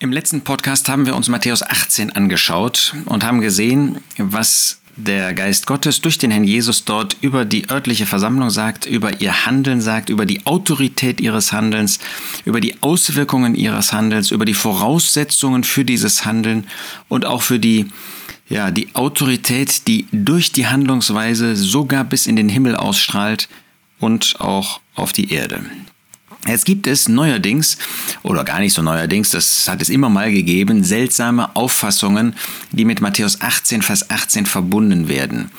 Im letzten Podcast haben wir uns Matthäus 18 angeschaut und haben gesehen, was der Geist Gottes durch den Herrn Jesus dort über die örtliche Versammlung sagt, über ihr Handeln sagt, über die Autorität ihres Handelns, über die Auswirkungen ihres Handelns, über die Voraussetzungen für dieses Handeln und auch für die ja, die Autorität, die durch die Handlungsweise sogar bis in den Himmel ausstrahlt und auch auf die Erde. Jetzt gibt es neuerdings, oder gar nicht so neuerdings, das hat es immer mal gegeben, seltsame Auffassungen, die mit Matthäus 18, Vers 18 verbunden werden.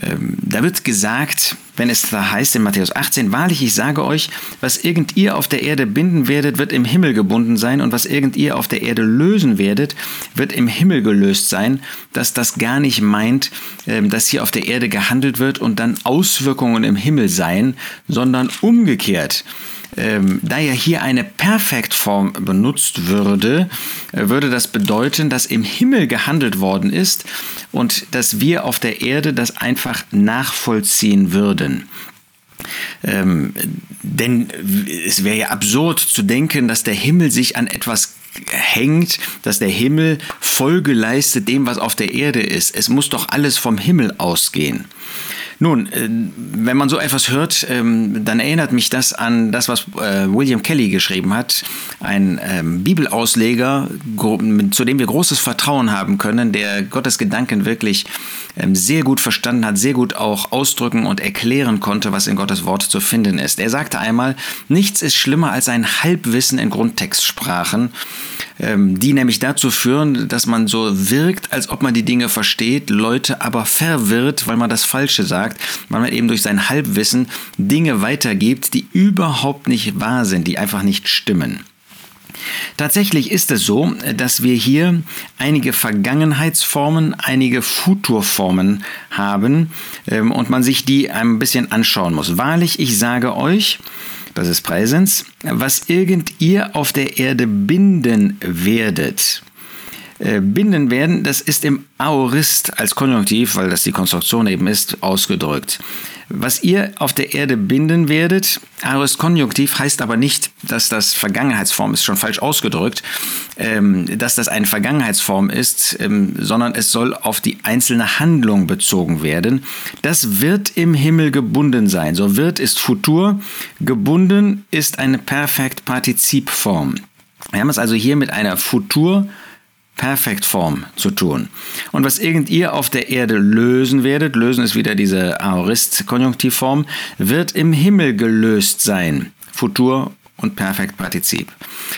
Ähm, da wird gesagt, wenn es da heißt in Matthäus 18, wahrlich, ich sage euch, was irgend ihr auf der Erde binden werdet, wird im Himmel gebunden sein und was irgend ihr auf der Erde lösen werdet, wird im Himmel gelöst sein, dass das gar nicht meint, ähm, dass hier auf der Erde gehandelt wird und dann Auswirkungen im Himmel seien, sondern umgekehrt ähm, da ja hier eine Perfektform benutzt würde, äh, würde das bedeuten, dass im Himmel gehandelt worden ist und dass wir auf der Erde das einfach nachvollziehen würden. Ähm, denn es wäre ja absurd zu denken, dass der Himmel sich an etwas hängt, dass der Himmel Folge leistet dem, was auf der Erde ist. Es muss doch alles vom Himmel ausgehen. Nun, äh, wenn man so etwas hört, ähm, dann erinnert mich das an das, was äh, William Kelly geschrieben hat, ein ähm, Bibelausleger, zu dem wir großes Vertrauen haben können, der Gottes Gedanken wirklich ähm, sehr gut verstanden hat, sehr gut auch ausdrücken und erklären konnte, was in Gottes Wort zu finden ist. Er sagte einmal, nichts ist schlimmer als ein Halbwissen in Grundtextsprachen die nämlich dazu führen, dass man so wirkt, als ob man die Dinge versteht, Leute aber verwirrt, weil man das Falsche sagt sagt, weil man eben durch sein Halbwissen Dinge weitergibt, die überhaupt nicht wahr sind, die einfach nicht stimmen. Tatsächlich ist es so, dass wir hier einige Vergangenheitsformen, einige Futurformen haben ähm, und man sich die ein bisschen anschauen muss. Wahrlich, ich sage euch, das ist Präsens, was irgend ihr auf der Erde binden werdet, binden werden, das ist im Aorist als Konjunktiv, weil das die Konstruktion eben ist, ausgedrückt. Was ihr auf der Erde binden werdet, Aorist Konjunktiv heißt aber nicht, dass das Vergangenheitsform ist, schon falsch ausgedrückt, ähm, dass das eine Vergangenheitsform ist, ähm, sondern es soll auf die einzelne Handlung bezogen werden. Das wird im Himmel gebunden sein. So wird ist Futur, gebunden ist eine Perfekt-Partizipform. Wir haben es also hier mit einer Futur- Perfektform zu tun. Und was irgend ihr auf der Erde lösen werdet, lösen ist wieder diese Aorist-Konjunktivform, wird im Himmel gelöst sein. Futur und Perfektpartizip.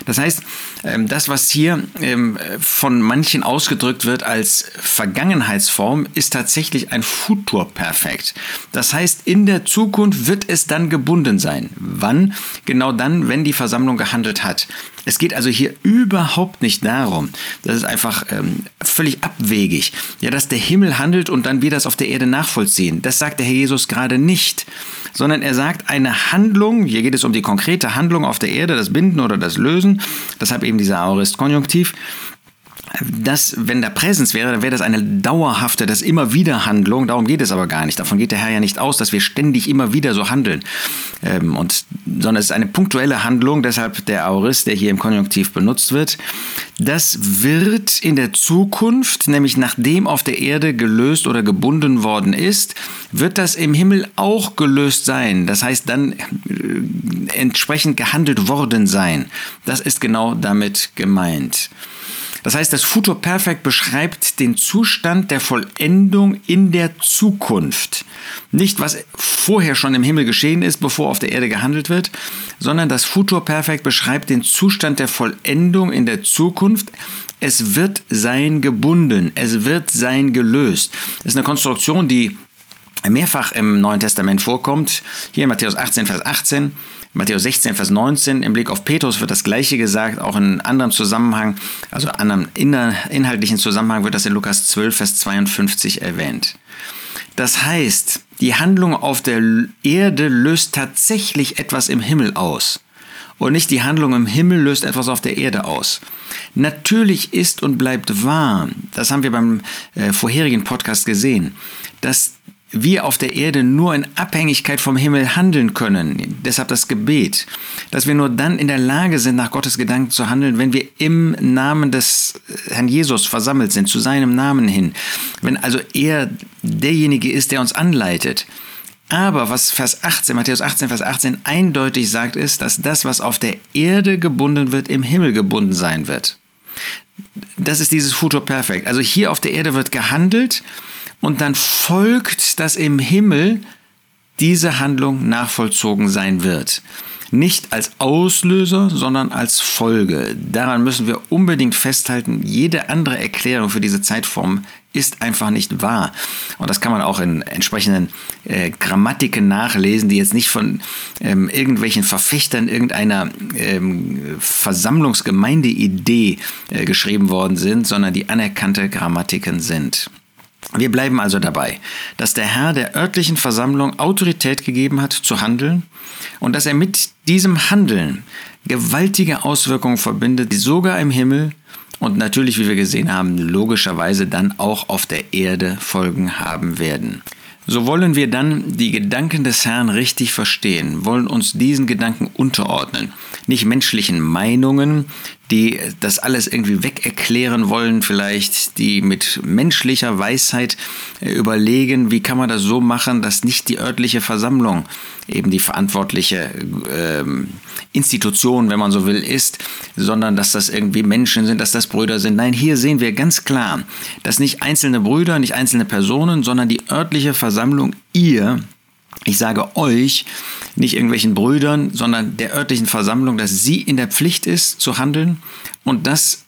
Das heißt, ähm, das, was hier ähm, von manchen ausgedrückt wird als Vergangenheitsform, ist tatsächlich ein Futurperfekt. Das heißt, in der Zukunft wird es dann gebunden sein. Wann? Genau dann, wenn die Versammlung gehandelt hat. Es geht also hier überhaupt nicht darum, das ist einfach ähm, völlig abwegig, ja, dass der Himmel handelt und dann wir das auf der Erde nachvollziehen. Das sagt der Herr Jesus gerade nicht, sondern er sagt eine Handlung, hier geht es um die konkrete Handlung auf der Erde, das Binden oder das Lösen, deshalb eben dieser Aorist-Konjunktiv, das, wenn da Präsens wäre, dann wäre das eine dauerhafte, das immer wieder Handlung. Darum geht es aber gar nicht. Davon geht der Herr ja nicht aus, dass wir ständig immer wieder so handeln. Ähm, und, sondern es ist eine punktuelle Handlung, deshalb der Aorist, der hier im Konjunktiv benutzt wird. Das wird in der Zukunft, nämlich nachdem auf der Erde gelöst oder gebunden worden ist, wird das im Himmel auch gelöst sein. Das heißt dann äh, entsprechend gehandelt worden sein. Das ist genau damit gemeint. Das heißt, das Futur Perfect beschreibt den Zustand der Vollendung in der Zukunft. Nicht, was vorher schon im Himmel geschehen ist, bevor auf der Erde gehandelt wird, sondern das Futur Perfect beschreibt den Zustand der Vollendung in der Zukunft. Es wird sein gebunden, es wird sein gelöst. Das ist eine Konstruktion, die mehrfach im Neuen Testament vorkommt. Hier in Matthäus 18, Vers 18. Matthäus 16, Vers 19, im Blick auf Petrus wird das Gleiche gesagt, auch in anderem Zusammenhang, also anderem inhaltlichen Zusammenhang wird das in Lukas 12, Vers 52 erwähnt. Das heißt, die Handlung auf der Erde löst tatsächlich etwas im Himmel aus. Und nicht die Handlung im Himmel löst etwas auf der Erde aus. Natürlich ist und bleibt wahr, das haben wir beim äh, vorherigen Podcast gesehen, dass wir auf der Erde nur in Abhängigkeit vom Himmel handeln können. Deshalb das Gebet, dass wir nur dann in der Lage sind, nach Gottes Gedanken zu handeln, wenn wir im Namen des Herrn Jesus versammelt sind, zu seinem Namen hin. Wenn also er derjenige ist, der uns anleitet. Aber was Vers 18, Matthäus 18, Vers 18 eindeutig sagt, ist, dass das, was auf der Erde gebunden wird, im Himmel gebunden sein wird. Das ist dieses Futur Perfekt. Also hier auf der Erde wird gehandelt und dann folgt, dass im Himmel diese Handlung nachvollzogen sein wird. Nicht als Auslöser, sondern als Folge. Daran müssen wir unbedingt festhalten. Jede andere Erklärung für diese Zeitform ist einfach nicht wahr. Und das kann man auch in entsprechenden äh, Grammatiken nachlesen, die jetzt nicht von ähm, irgendwelchen Verfechtern irgendeiner ähm, Versammlungsgemeindeidee äh, geschrieben worden sind, sondern die anerkannte Grammatiken sind. Wir bleiben also dabei, dass der Herr der örtlichen Versammlung Autorität gegeben hat zu handeln und dass er mit diesem Handeln gewaltige Auswirkungen verbindet, die sogar im Himmel und natürlich, wie wir gesehen haben, logischerweise dann auch auf der Erde Folgen haben werden. So wollen wir dann die Gedanken des Herrn richtig verstehen, wollen uns diesen Gedanken unterordnen, nicht menschlichen Meinungen, die das alles irgendwie wegerklären wollen, vielleicht, die mit menschlicher Weisheit äh, überlegen, wie kann man das so machen, dass nicht die örtliche Versammlung eben die verantwortliche ähm, Institution, wenn man so will, ist, sondern dass das irgendwie Menschen sind, dass das Brüder sind. Nein, hier sehen wir ganz klar, dass nicht einzelne Brüder, nicht einzelne Personen, sondern die örtliche Versammlung, ihr, ich sage euch, nicht irgendwelchen Brüdern, sondern der örtlichen Versammlung, dass sie in der Pflicht ist zu handeln und dass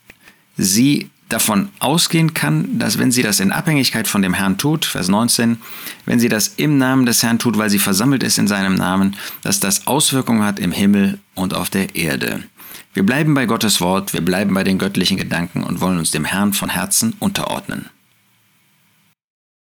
sie davon ausgehen kann, dass wenn sie das in Abhängigkeit von dem Herrn tut, Vers 19, wenn sie das im Namen des Herrn tut, weil sie versammelt ist in seinem Namen, dass das Auswirkungen hat im Himmel und auf der Erde. Wir bleiben bei Gottes Wort, wir bleiben bei den göttlichen Gedanken und wollen uns dem Herrn von Herzen unterordnen.